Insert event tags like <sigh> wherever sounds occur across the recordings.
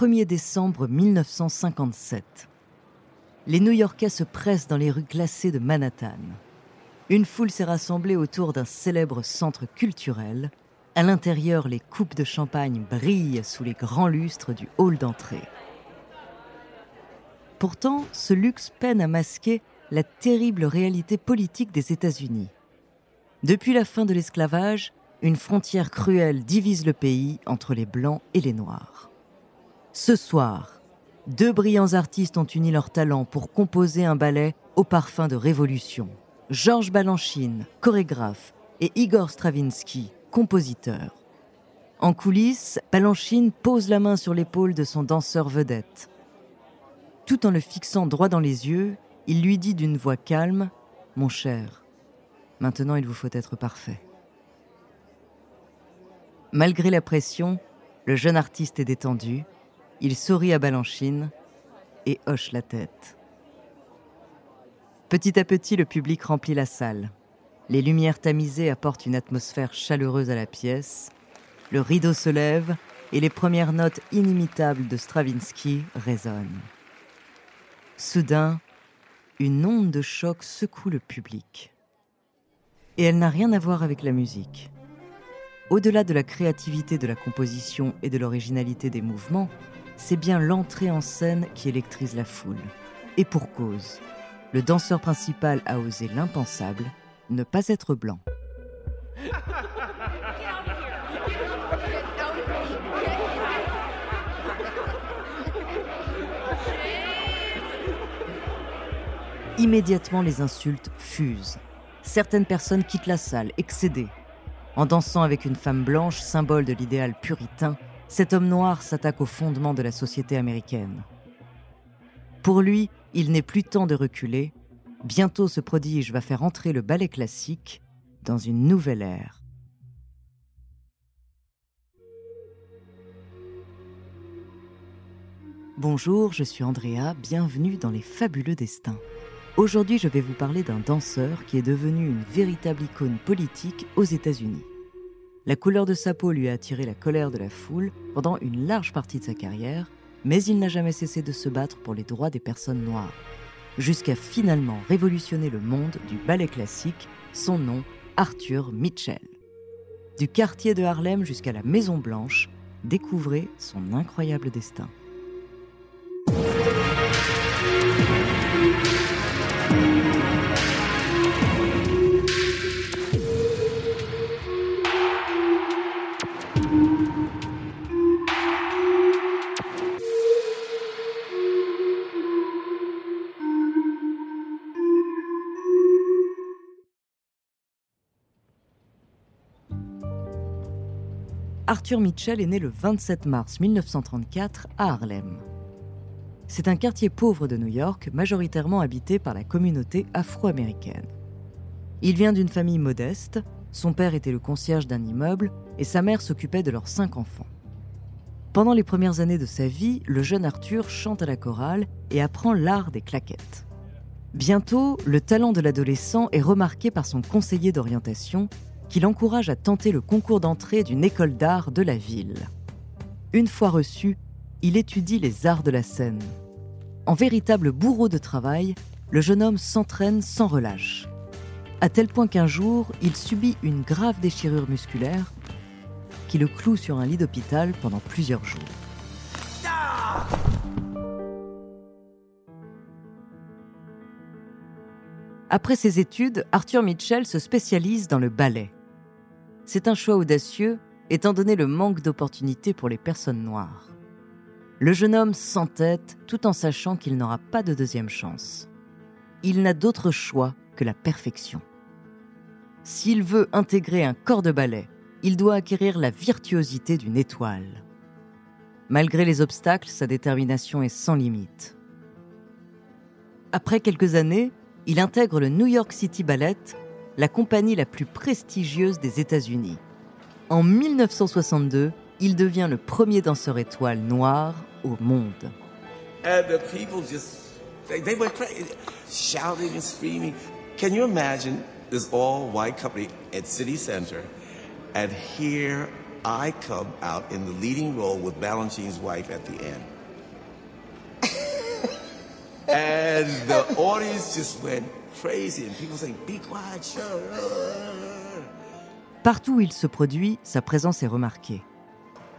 1er décembre 1957. Les New-Yorkais se pressent dans les rues glacées de Manhattan. Une foule s'est rassemblée autour d'un célèbre centre culturel. À l'intérieur, les coupes de champagne brillent sous les grands lustres du hall d'entrée. Pourtant, ce luxe peine à masquer la terrible réalité politique des États-Unis. Depuis la fin de l'esclavage, une frontière cruelle divise le pays entre les Blancs et les Noirs. Ce soir, deux brillants artistes ont uni leurs talents pour composer un ballet au parfum de révolution. Georges Balanchine, chorégraphe, et Igor Stravinsky, compositeur. En coulisses, Balanchine pose la main sur l'épaule de son danseur vedette. Tout en le fixant droit dans les yeux, il lui dit d'une voix calme Mon cher, maintenant il vous faut être parfait. Malgré la pression, le jeune artiste est détendu, il sourit à Balanchine et hoche la tête. Petit à petit, le public remplit la salle. Les lumières tamisées apportent une atmosphère chaleureuse à la pièce. Le rideau se lève et les premières notes inimitables de Stravinsky résonnent. Soudain, une onde de choc secoue le public. Et elle n'a rien à voir avec la musique. Au-delà de la créativité de la composition et de l'originalité des mouvements, c'est bien l'entrée en scène qui électrise la foule. Et pour cause, le danseur principal a osé l'impensable, ne pas être blanc. Immédiatement, les insultes fusent. Certaines personnes quittent la salle, excédées. En dansant avec une femme blanche, symbole de l'idéal puritain, cet homme noir s'attaque au fondement de la société américaine. Pour lui, il n'est plus temps de reculer. Bientôt, ce prodige va faire entrer le ballet classique dans une nouvelle ère. Bonjour, je suis Andrea, bienvenue dans Les Fabuleux Destins. Aujourd'hui, je vais vous parler d'un danseur qui est devenu une véritable icône politique aux États-Unis. La couleur de sa peau lui a attiré la colère de la foule pendant une large partie de sa carrière, mais il n'a jamais cessé de se battre pour les droits des personnes noires, jusqu'à finalement révolutionner le monde du ballet classique, son nom Arthur Mitchell. Du quartier de Harlem jusqu'à la Maison Blanche, découvrez son incroyable destin. Arthur Mitchell est né le 27 mars 1934 à Harlem. C'est un quartier pauvre de New York, majoritairement habité par la communauté afro-américaine. Il vient d'une famille modeste, son père était le concierge d'un immeuble et sa mère s'occupait de leurs cinq enfants. Pendant les premières années de sa vie, le jeune Arthur chante à la chorale et apprend l'art des claquettes. Bientôt, le talent de l'adolescent est remarqué par son conseiller d'orientation qui l'encourage à tenter le concours d'entrée d'une école d'art de la ville. Une fois reçu, il étudie les arts de la scène. En véritable bourreau de travail, le jeune homme s'entraîne sans relâche. à tel point qu'un jour, il subit une grave déchirure musculaire qui le cloue sur un lit d'hôpital pendant plusieurs jours. Après ses études, Arthur Mitchell se spécialise dans le ballet. C'est un choix audacieux, étant donné le manque d'opportunités pour les personnes noires. Le jeune homme s'entête tout en sachant qu'il n'aura pas de deuxième chance. Il n'a d'autre choix que la perfection. S'il veut intégrer un corps de ballet, il doit acquérir la virtuosité d'une étoile. Malgré les obstacles, sa détermination est sans limite. Après quelques années, il intègre le New York City Ballet, la compagnie la plus prestigieuse des États-Unis. En 1962, il devient le premier danseur étoile noir au monde. And the people just, they, they went crazy, shouting and screaming. Can you imagine this all white company at City Center, and here I come out in the leading role with Balanchine's wife at the end? and <laughs> the audience just went crazy, and people saying, Be quiet, shut up. Partout où il se produit, sa présence est remarquée.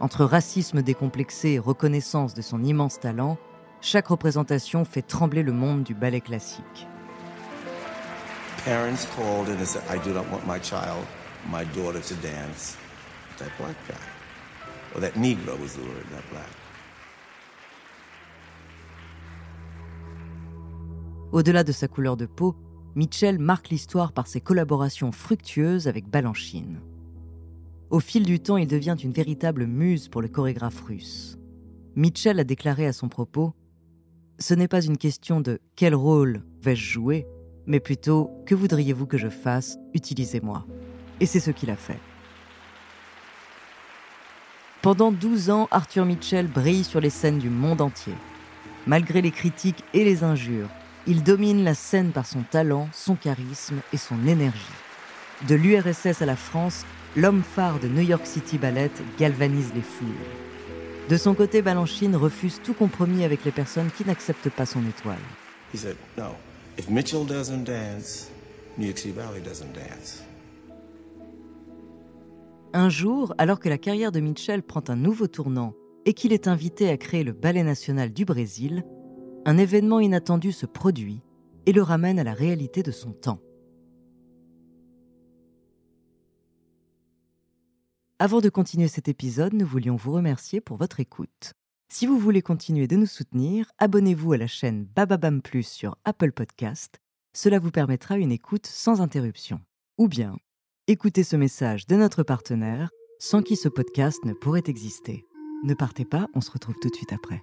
Entre racisme décomplexé et reconnaissance de son immense talent, chaque représentation fait trembler le monde du ballet classique. Parents called and said, I do not want my child, my daughter to dance that black guy. Or that Negro was the word, not black. Au-delà de sa couleur de peau, Mitchell marque l'histoire par ses collaborations fructueuses avec Balanchine. Au fil du temps, il devient une véritable muse pour le chorégraphe russe. Mitchell a déclaré à son propos Ce n'est pas une question de quel rôle vais-je jouer, mais plutôt que voudriez-vous que je fasse Utilisez-moi. Et c'est ce qu'il a fait. Pendant 12 ans, Arthur Mitchell brille sur les scènes du monde entier. Malgré les critiques et les injures, il domine la scène par son talent, son charisme et son énergie. De l'URSS à la France, l'homme phare de New York City Ballet galvanise les foules. De son côté, Balanchine refuse tout compromis avec les personnes qui n'acceptent pas son étoile. He said, No, if Mitchell doesn't dance, New York City Ballet doesn't dance. Un jour, alors que la carrière de Mitchell prend un nouveau tournant et qu'il est invité à créer le Ballet national du Brésil, un événement inattendu se produit et le ramène à la réalité de son temps. Avant de continuer cet épisode, nous voulions vous remercier pour votre écoute. Si vous voulez continuer de nous soutenir, abonnez-vous à la chaîne Bababam Plus sur Apple Podcast. Cela vous permettra une écoute sans interruption. Ou bien, écoutez ce message de notre partenaire sans qui ce podcast ne pourrait exister. Ne partez pas, on se retrouve tout de suite après.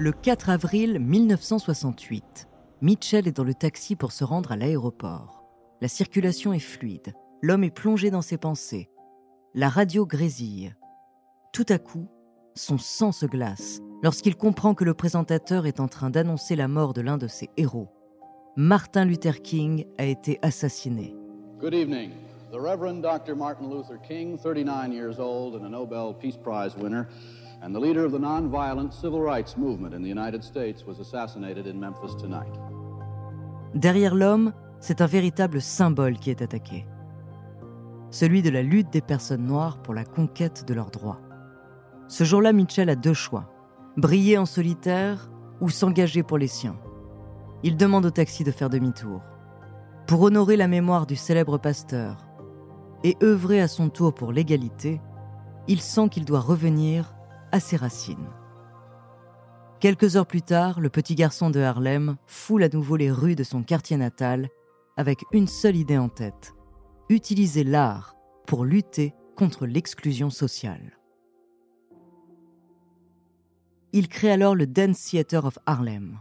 Le 4 avril 1968, Mitchell est dans le taxi pour se rendre à l'aéroport. La circulation est fluide, l'homme est plongé dans ses pensées. La radio grésille. Tout à coup, son sang se glace lorsqu'il comprend que le présentateur est en train d'annoncer la mort de l'un de ses héros. Martin Luther King a été assassiné. Good evening. The Reverend Dr. Martin Luther King, 39 years old and a Nobel Peace Prize winner, and the leader of the nonviolent civil rights movement in the United States, was assassinated in Memphis tonight. Derrière l'homme, c'est un véritable symbole qui est attaqué. celui de la lutte des personnes noires pour la conquête de leurs droits. Ce jour-là, Mitchell a deux choix, briller en solitaire ou s'engager pour les siens. Il demande au taxi de faire demi-tour. Pour honorer la mémoire du célèbre pasteur et œuvrer à son tour pour l'égalité, il sent qu'il doit revenir à ses racines. Quelques heures plus tard, le petit garçon de Harlem foule à nouveau les rues de son quartier natal avec une seule idée en tête, utiliser l'art pour lutter contre l'exclusion sociale. Il crée alors le Dance Theater of Harlem,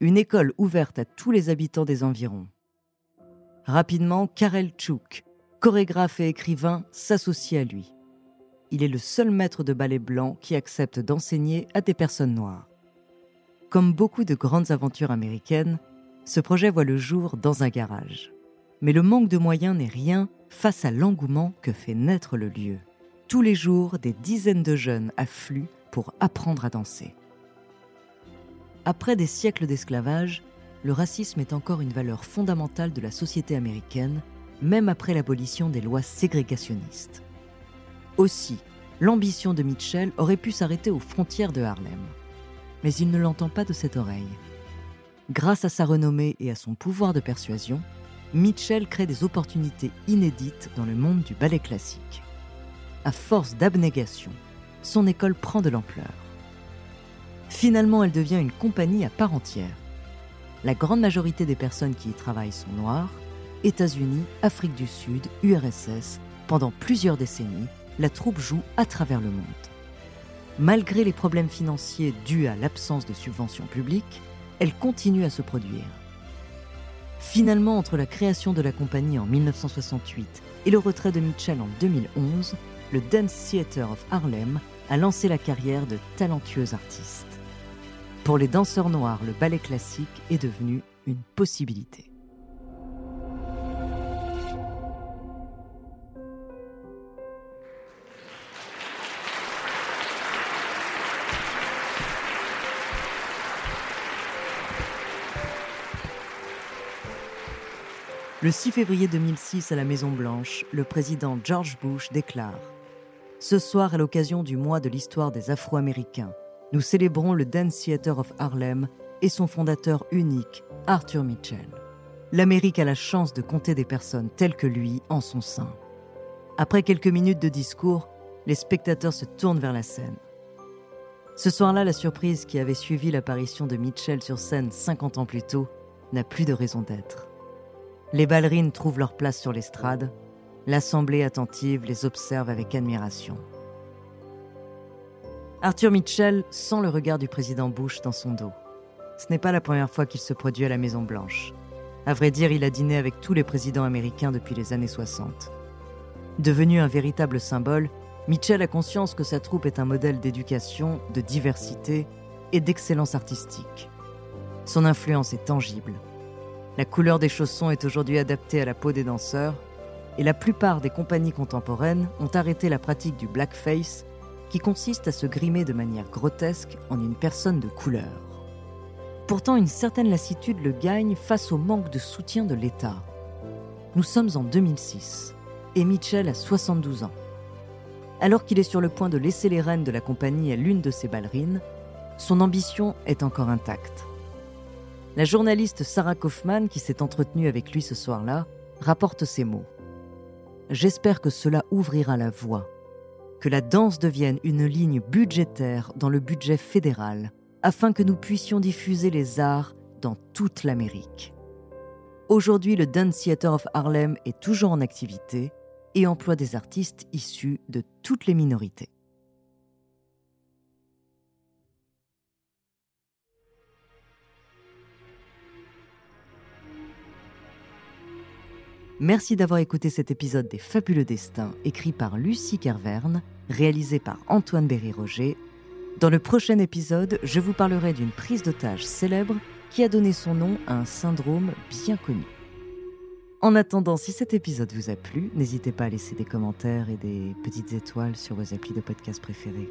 une école ouverte à tous les habitants des environs. Rapidement, Karel Chouk, chorégraphe et écrivain, s'associe à lui. Il est le seul maître de ballet blanc qui accepte d'enseigner à des personnes noires. Comme beaucoup de grandes aventures américaines, ce projet voit le jour dans un garage. Mais le manque de moyens n'est rien face à l'engouement que fait naître le lieu. Tous les jours, des dizaines de jeunes affluent pour apprendre à danser. Après des siècles d'esclavage, le racisme est encore une valeur fondamentale de la société américaine, même après l'abolition des lois ségrégationnistes. Aussi, l'ambition de Mitchell aurait pu s'arrêter aux frontières de Harlem. Mais il ne l'entend pas de cette oreille. Grâce à sa renommée et à son pouvoir de persuasion, Mitchell crée des opportunités inédites dans le monde du ballet classique. À force d'abnégation, son école prend de l'ampleur. Finalement, elle devient une compagnie à part entière. La grande majorité des personnes qui y travaillent sont noires. États-Unis, Afrique du Sud, URSS, pendant plusieurs décennies, la troupe joue à travers le monde. Malgré les problèmes financiers dus à l'absence de subventions publiques, elle continue à se produire. Finalement, entre la création de la compagnie en 1968 et le retrait de Mitchell en 2011, le Dance Theater of Harlem a lancé la carrière de talentueux artistes. Pour les danseurs noirs, le ballet classique est devenu une possibilité. Le 6 février 2006, à la Maison-Blanche, le président George Bush déclare Ce soir, à l'occasion du mois de l'histoire des Afro-Américains, nous célébrons le Dance Theater of Harlem et son fondateur unique, Arthur Mitchell. L'Amérique a la chance de compter des personnes telles que lui en son sein. Après quelques minutes de discours, les spectateurs se tournent vers la scène. Ce soir-là, la surprise qui avait suivi l'apparition de Mitchell sur scène 50 ans plus tôt n'a plus de raison d'être. Les ballerines trouvent leur place sur l'estrade, l'assemblée attentive les observe avec admiration. Arthur Mitchell sent le regard du président Bush dans son dos. Ce n'est pas la première fois qu'il se produit à la Maison-Blanche. À vrai dire, il a dîné avec tous les présidents américains depuis les années 60. Devenu un véritable symbole, Mitchell a conscience que sa troupe est un modèle d'éducation, de diversité et d'excellence artistique. Son influence est tangible. La couleur des chaussons est aujourd'hui adaptée à la peau des danseurs, et la plupart des compagnies contemporaines ont arrêté la pratique du blackface qui consiste à se grimer de manière grotesque en une personne de couleur. Pourtant, une certaine lassitude le gagne face au manque de soutien de l'État. Nous sommes en 2006 et Mitchell a 72 ans. Alors qu'il est sur le point de laisser les rênes de la compagnie à l'une de ses ballerines, son ambition est encore intacte. La journaliste Sarah Kaufman, qui s'est entretenue avec lui ce soir-là, rapporte ces mots. J'espère que cela ouvrira la voie que la danse devienne une ligne budgétaire dans le budget fédéral, afin que nous puissions diffuser les arts dans toute l'Amérique. Aujourd'hui, le Dance Theater of Harlem est toujours en activité et emploie des artistes issus de toutes les minorités. Merci d'avoir écouté cet épisode des Fabuleux Destins, écrit par Lucie Kerverne, réalisé par Antoine Berry-Roger. Dans le prochain épisode, je vous parlerai d'une prise d'otage célèbre qui a donné son nom à un syndrome bien connu. En attendant, si cet épisode vous a plu, n'hésitez pas à laisser des commentaires et des petites étoiles sur vos applis de podcast préférés.